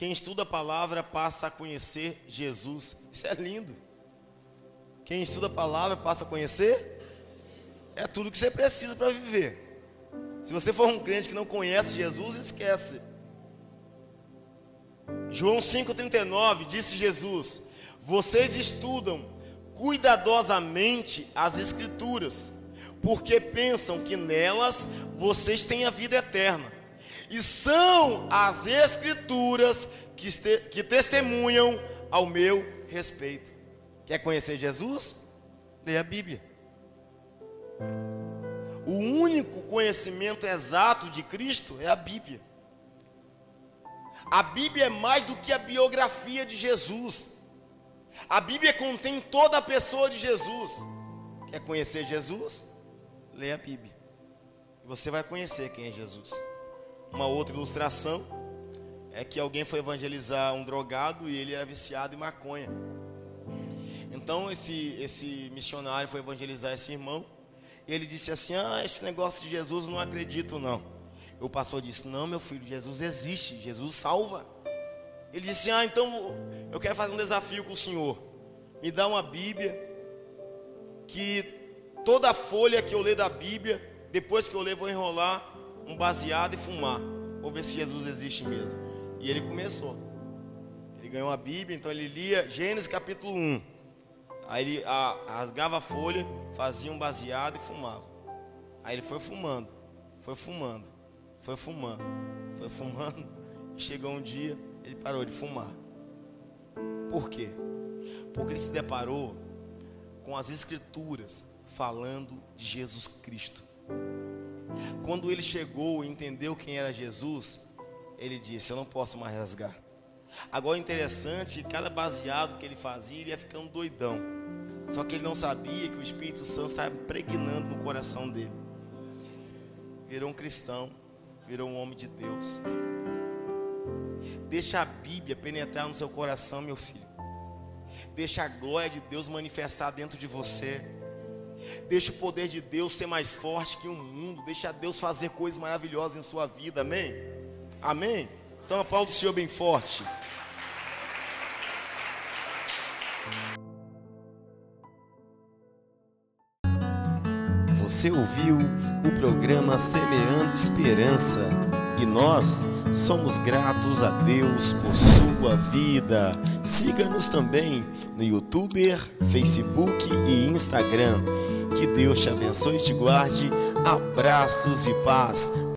Quem estuda a palavra passa a conhecer Jesus. Isso é lindo. Quem estuda a palavra passa a conhecer. É tudo que você precisa para viver. Se você for um crente que não conhece Jesus, esquece. João 5,39 disse Jesus: Vocês estudam cuidadosamente as Escrituras, porque pensam que nelas vocês têm a vida eterna. E são as Escrituras que, que testemunham ao meu respeito. Quer conhecer Jesus? Leia a Bíblia. O único conhecimento exato de Cristo é a Bíblia. A Bíblia é mais do que a biografia de Jesus. A Bíblia contém toda a pessoa de Jesus. Quer conhecer Jesus? Leia a Bíblia. Você vai conhecer quem é Jesus. Uma outra ilustração é que alguém foi evangelizar um drogado e ele era viciado em maconha. Então esse, esse missionário foi evangelizar esse irmão. E ele disse assim: Ah, esse negócio de Jesus não acredito não. O pastor disse: Não, meu filho, Jesus existe, Jesus salva. Ele disse: Ah, então eu quero fazer um desafio com o senhor. Me dá uma Bíblia que toda folha que eu ler da Bíblia, depois que eu ler, vou enrolar um baseado e fumar. Vou ver se Jesus existe mesmo. E ele começou. Ele ganhou a Bíblia, então ele lia Gênesis capítulo 1. Aí ele a, rasgava a folha, fazia um baseado e fumava. Aí ele foi fumando, foi fumando, foi fumando, foi fumando. E chegou um dia, ele parou de fumar. Por quê? Porque ele se deparou com as escrituras falando de Jesus Cristo. Quando ele chegou e entendeu quem era Jesus, ele disse: Eu não posso mais rasgar. Agora, interessante, cada baseado que ele fazia, ele ia ficando doidão. Só que ele não sabia que o Espírito Santo estava impregnando no coração dele. Virou um cristão, virou um homem de Deus. Deixa a Bíblia penetrar no seu coração, meu filho. Deixa a glória de Deus manifestar dentro de você. Deixa o poder de Deus ser mais forte que o mundo. Deixa Deus fazer coisas maravilhosas em sua vida. Amém? Amém? Então aplauda o Senhor bem forte. Você ouviu o programa Semeando Esperança e nós somos gratos a Deus por sua vida. Siga-nos também no YouTube, Facebook e Instagram. Que Deus te abençoe e te guarde. Abraços e paz.